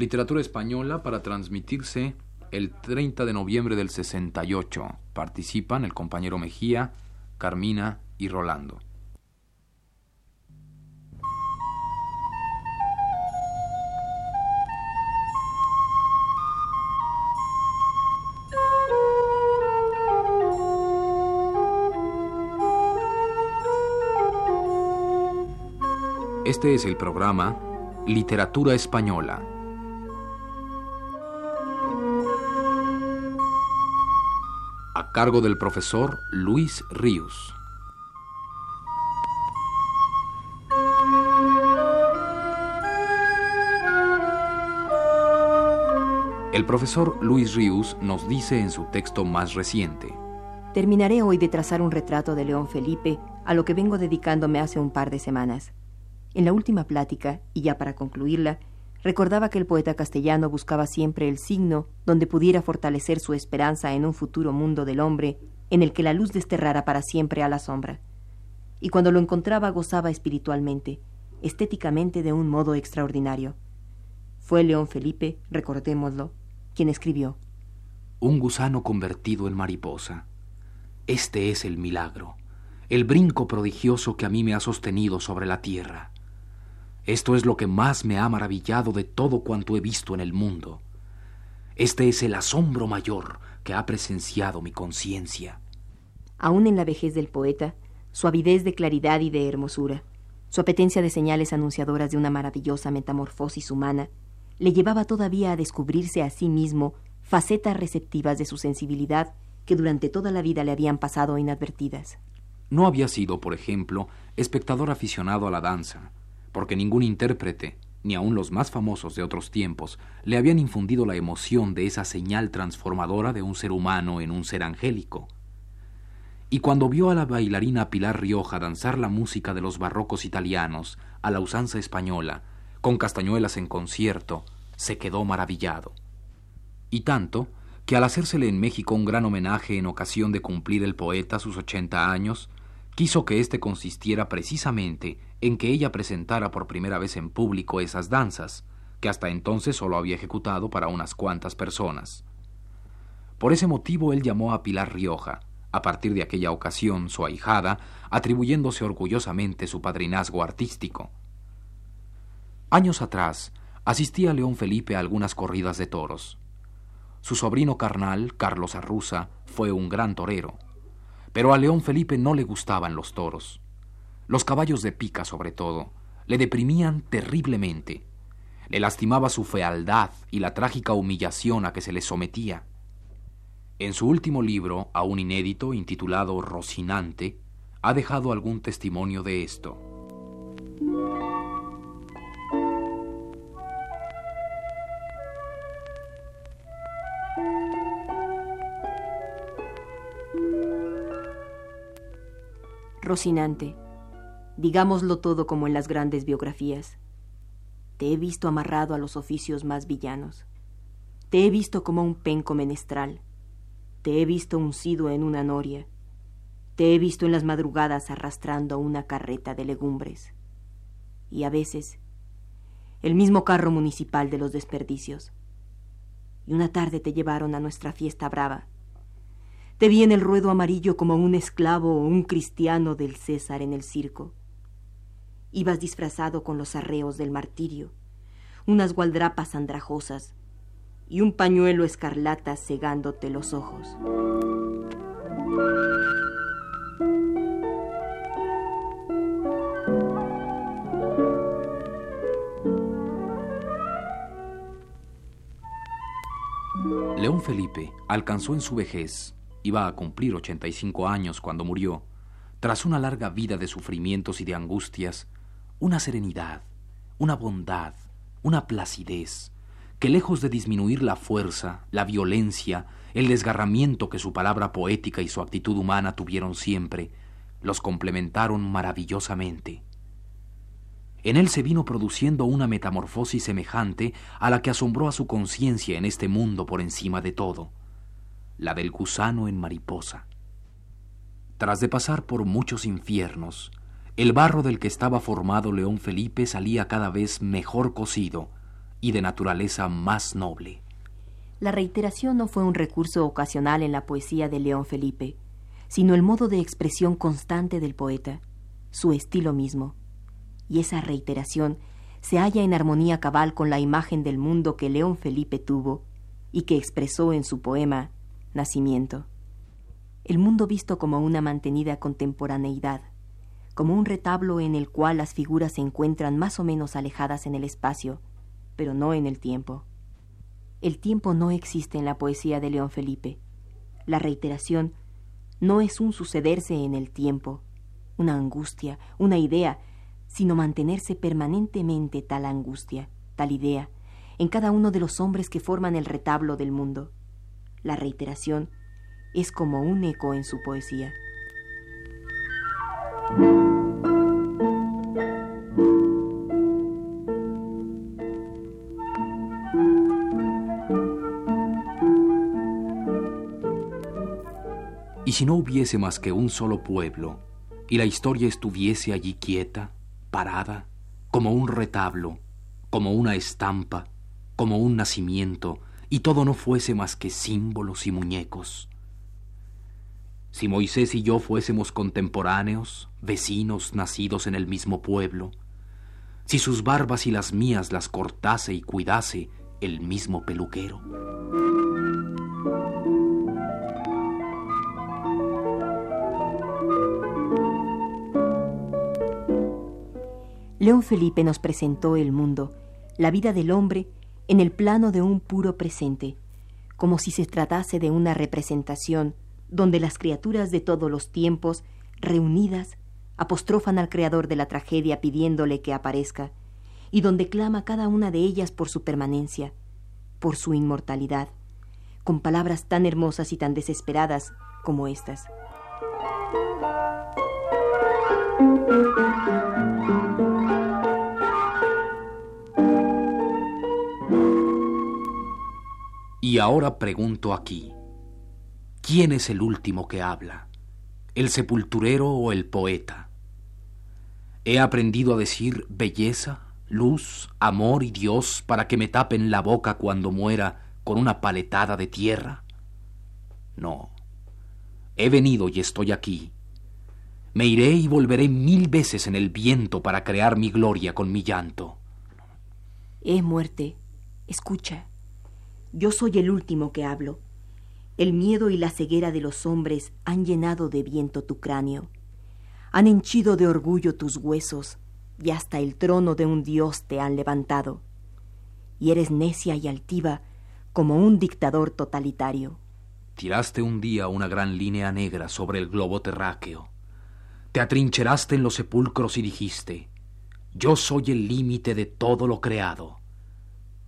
Literatura española para transmitirse el 30 de noviembre del 68. Participan el compañero Mejía, Carmina y Rolando. Este es el programa Literatura Española. Del profesor Luis Ríos. El profesor Luis Ríos nos dice en su texto más reciente. Terminaré hoy de trazar un retrato de León Felipe, a lo que vengo dedicándome hace un par de semanas. En la última plática, y ya para concluirla, recordaba que el poeta castellano buscaba siempre el signo donde pudiera fortalecer su esperanza en un futuro mundo del hombre en el que la luz desterrara para siempre a la sombra. Y cuando lo encontraba gozaba espiritualmente, estéticamente de un modo extraordinario. Fue León Felipe, recordémoslo, quien escribió Un gusano convertido en mariposa. Este es el milagro, el brinco prodigioso que a mí me ha sostenido sobre la tierra. Esto es lo que más me ha maravillado de todo cuanto he visto en el mundo. Este es el asombro mayor que ha presenciado mi conciencia. Aún en la vejez del poeta, su avidez de claridad y de hermosura, su apetencia de señales anunciadoras de una maravillosa metamorfosis humana, le llevaba todavía a descubrirse a sí mismo facetas receptivas de su sensibilidad que durante toda la vida le habían pasado inadvertidas. No había sido, por ejemplo, espectador aficionado a la danza, porque ningún intérprete, ni aun los más famosos de otros tiempos, le habían infundido la emoción de esa señal transformadora de un ser humano en un ser angélico. Y cuando vio a la bailarina Pilar Rioja danzar la música de los barrocos italianos a la usanza española, con castañuelas en concierto, se quedó maravillado. Y tanto que al hacérsele en México un gran homenaje en ocasión de cumplir el poeta sus ochenta años, quiso que éste consistiera precisamente en que ella presentara por primera vez en público esas danzas, que hasta entonces solo había ejecutado para unas cuantas personas. Por ese motivo él llamó a Pilar Rioja, a partir de aquella ocasión su ahijada, atribuyéndose orgullosamente su padrinazgo artístico. Años atrás, asistía León Felipe a algunas corridas de toros. Su sobrino carnal, Carlos Arruza, fue un gran torero. Pero a León Felipe no le gustaban los toros. Los caballos de pica, sobre todo, le deprimían terriblemente. Le lastimaba su fealdad y la trágica humillación a que se le sometía. En su último libro, aún inédito, intitulado Rocinante, ha dejado algún testimonio de esto. Rocinante, digámoslo todo como en las grandes biografías. Te he visto amarrado a los oficios más villanos. Te he visto como un penco menestral. Te he visto uncido en una noria. Te he visto en las madrugadas arrastrando una carreta de legumbres. Y a veces, el mismo carro municipal de los desperdicios. Y una tarde te llevaron a nuestra fiesta brava te vi en el ruedo amarillo como un esclavo o un cristiano del César en el circo. Ibas disfrazado con los arreos del martirio, unas gualdrapas andrajosas y un pañuelo escarlata cegándote los ojos. León Felipe alcanzó en su vejez Iba a cumplir 85 años cuando murió, tras una larga vida de sufrimientos y de angustias, una serenidad, una bondad, una placidez, que lejos de disminuir la fuerza, la violencia, el desgarramiento que su palabra poética y su actitud humana tuvieron siempre, los complementaron maravillosamente. En él se vino produciendo una metamorfosis semejante a la que asombró a su conciencia en este mundo por encima de todo la del gusano en mariposa. Tras de pasar por muchos infiernos, el barro del que estaba formado León Felipe salía cada vez mejor cocido y de naturaleza más noble. La reiteración no fue un recurso ocasional en la poesía de León Felipe, sino el modo de expresión constante del poeta, su estilo mismo. Y esa reiteración se halla en armonía cabal con la imagen del mundo que León Felipe tuvo y que expresó en su poema Nacimiento. El mundo visto como una mantenida contemporaneidad, como un retablo en el cual las figuras se encuentran más o menos alejadas en el espacio, pero no en el tiempo. El tiempo no existe en la poesía de León Felipe. La reiteración no es un sucederse en el tiempo, una angustia, una idea, sino mantenerse permanentemente tal angustia, tal idea, en cada uno de los hombres que forman el retablo del mundo. La reiteración es como un eco en su poesía. Y si no hubiese más que un solo pueblo, y la historia estuviese allí quieta, parada, como un retablo, como una estampa, como un nacimiento, y todo no fuese más que símbolos y muñecos. Si Moisés y yo fuésemos contemporáneos, vecinos nacidos en el mismo pueblo, si sus barbas y las mías las cortase y cuidase el mismo peluquero. León Felipe nos presentó el mundo, la vida del hombre, en el plano de un puro presente, como si se tratase de una representación donde las criaturas de todos los tiempos, reunidas, apostrofan al creador de la tragedia pidiéndole que aparezca, y donde clama cada una de ellas por su permanencia, por su inmortalidad, con palabras tan hermosas y tan desesperadas como estas. Y ahora pregunto aquí, ¿quién es el último que habla? ¿El sepulturero o el poeta? ¿He aprendido a decir belleza, luz, amor y Dios para que me tapen la boca cuando muera con una paletada de tierra? No. He venido y estoy aquí. Me iré y volveré mil veces en el viento para crear mi gloria con mi llanto. Eh, muerte, escucha. Yo soy el último que hablo. El miedo y la ceguera de los hombres han llenado de viento tu cráneo, han henchido de orgullo tus huesos, y hasta el trono de un dios te han levantado. Y eres necia y altiva como un dictador totalitario. Tiraste un día una gran línea negra sobre el globo terráqueo. Te atrincheraste en los sepulcros y dijiste, yo soy el límite de todo lo creado.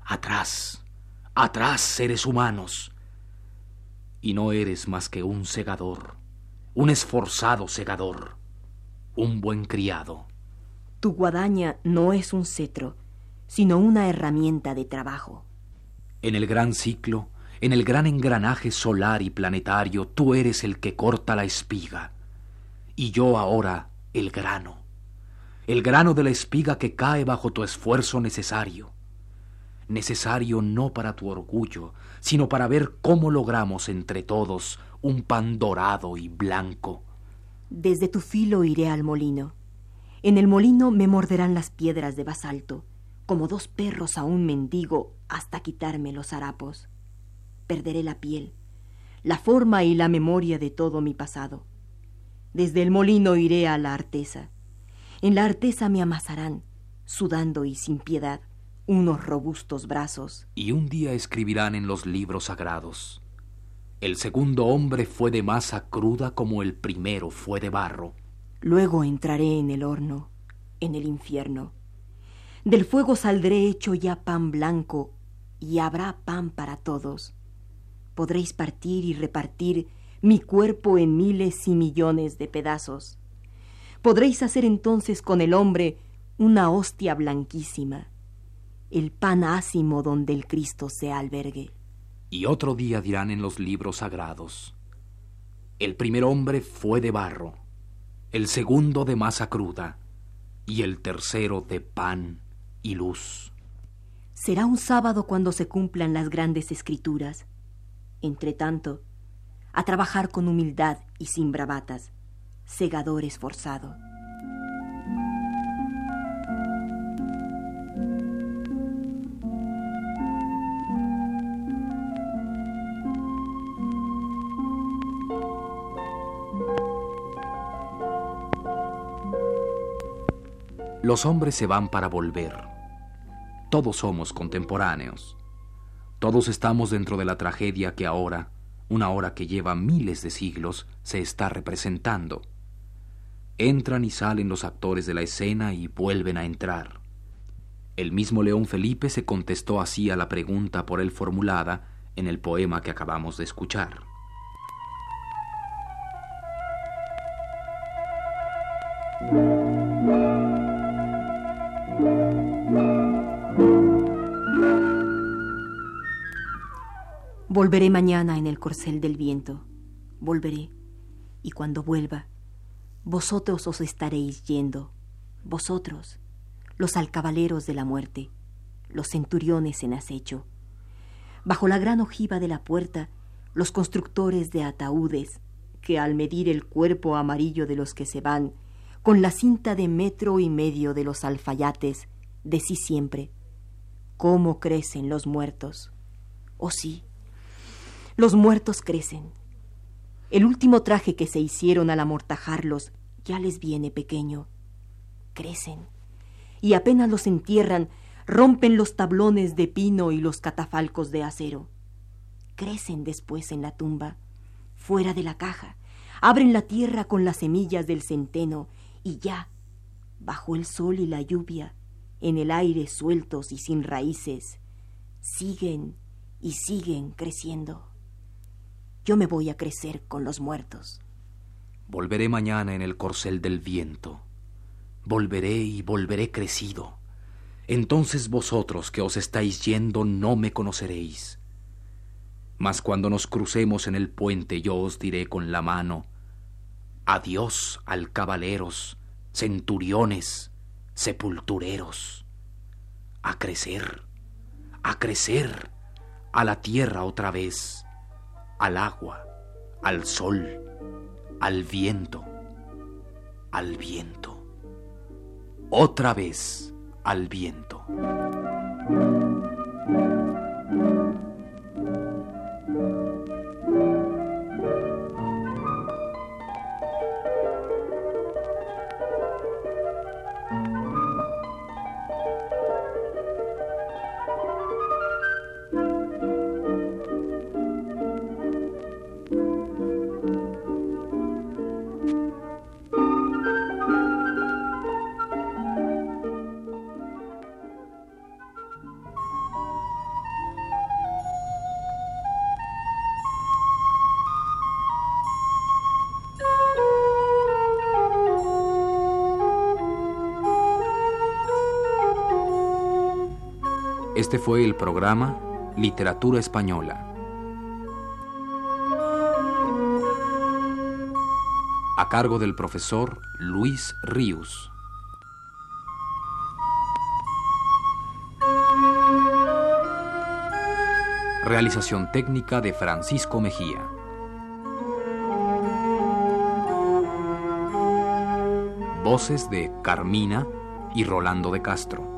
Atrás, Atrás, seres humanos. Y no eres más que un segador, un esforzado segador, un buen criado. Tu guadaña no es un cetro, sino una herramienta de trabajo. En el gran ciclo, en el gran engranaje solar y planetario, tú eres el que corta la espiga, y yo ahora el grano, el grano de la espiga que cae bajo tu esfuerzo necesario necesario no para tu orgullo, sino para ver cómo logramos entre todos un pan dorado y blanco. Desde tu filo iré al molino. En el molino me morderán las piedras de basalto, como dos perros a un mendigo hasta quitarme los harapos. Perderé la piel, la forma y la memoria de todo mi pasado. Desde el molino iré a la artesa. En la artesa me amasarán, sudando y sin piedad unos robustos brazos. Y un día escribirán en los libros sagrados. El segundo hombre fue de masa cruda como el primero fue de barro. Luego entraré en el horno, en el infierno. Del fuego saldré hecho ya pan blanco, y habrá pan para todos. Podréis partir y repartir mi cuerpo en miles y millones de pedazos. Podréis hacer entonces con el hombre una hostia blanquísima el pan ácimo donde el Cristo se albergue. Y otro día dirán en los libros sagrados, el primer hombre fue de barro, el segundo de masa cruda, y el tercero de pan y luz. Será un sábado cuando se cumplan las grandes escrituras. Entre tanto, a trabajar con humildad y sin bravatas, segador esforzado. Los hombres se van para volver. Todos somos contemporáneos. Todos estamos dentro de la tragedia que ahora, una hora que lleva miles de siglos, se está representando. Entran y salen los actores de la escena y vuelven a entrar. El mismo León Felipe se contestó así a la pregunta por él formulada en el poema que acabamos de escuchar. Volveré mañana en el corcel del viento, volveré, y cuando vuelva, vosotros os estaréis yendo, vosotros, los alcabaleros de la muerte, los centuriones en acecho. Bajo la gran ojiva de la puerta, los constructores de ataúdes, que al medir el cuerpo amarillo de los que se van, con la cinta de metro y medio de los alfayates, decís siempre, ¿cómo crecen los muertos? Oh sí, los muertos crecen. El último traje que se hicieron al amortajarlos ya les viene pequeño. Crecen. Y apenas los entierran, rompen los tablones de pino y los catafalcos de acero. Crecen después en la tumba, fuera de la caja, abren la tierra con las semillas del centeno y ya, bajo el sol y la lluvia, en el aire sueltos y sin raíces, siguen y siguen creciendo. Yo me voy a crecer con los muertos. Volveré mañana en el corcel del viento. Volveré y volveré crecido. Entonces vosotros que os estáis yendo no me conoceréis. Mas cuando nos crucemos en el puente yo os diré con la mano, Adiós al caballeros, centuriones, sepultureros. A crecer, a crecer, a la tierra otra vez al agua, al sol, al viento, al viento, otra vez al viento. Este fue el programa Literatura Española. A cargo del profesor Luis Ríos. Realización técnica de Francisco Mejía. Voces de Carmina y Rolando de Castro.